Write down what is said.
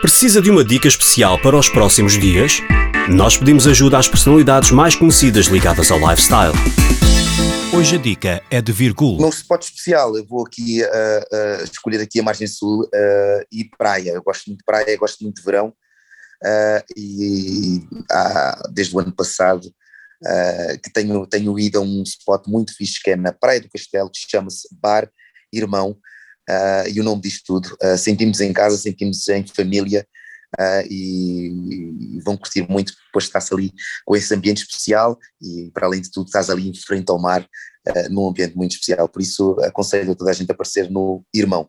Precisa de uma dica especial para os próximos dias? Nós pedimos ajuda às personalidades mais conhecidas ligadas ao lifestyle. Hoje a dica é de Virgul. No spot especial, eu vou aqui uh, uh, escolher aqui a margem sul uh, e praia. Eu gosto muito de praia, gosto muito de verão e desde o ano passado que tenho, tenho ido a um spot muito fixe que é na Praia do Castelo, que chama-se Bar Irmão. E o nome diz tudo. sentimos em casa, sentimos em família, uh, e, e, vão curtir muito, depois estás ali com esse ambiente especial e para além de tudo estás ali em frente ao mar uh, num ambiente muito especial, por isso aconselho a toda a gente a aparecer no Irmão.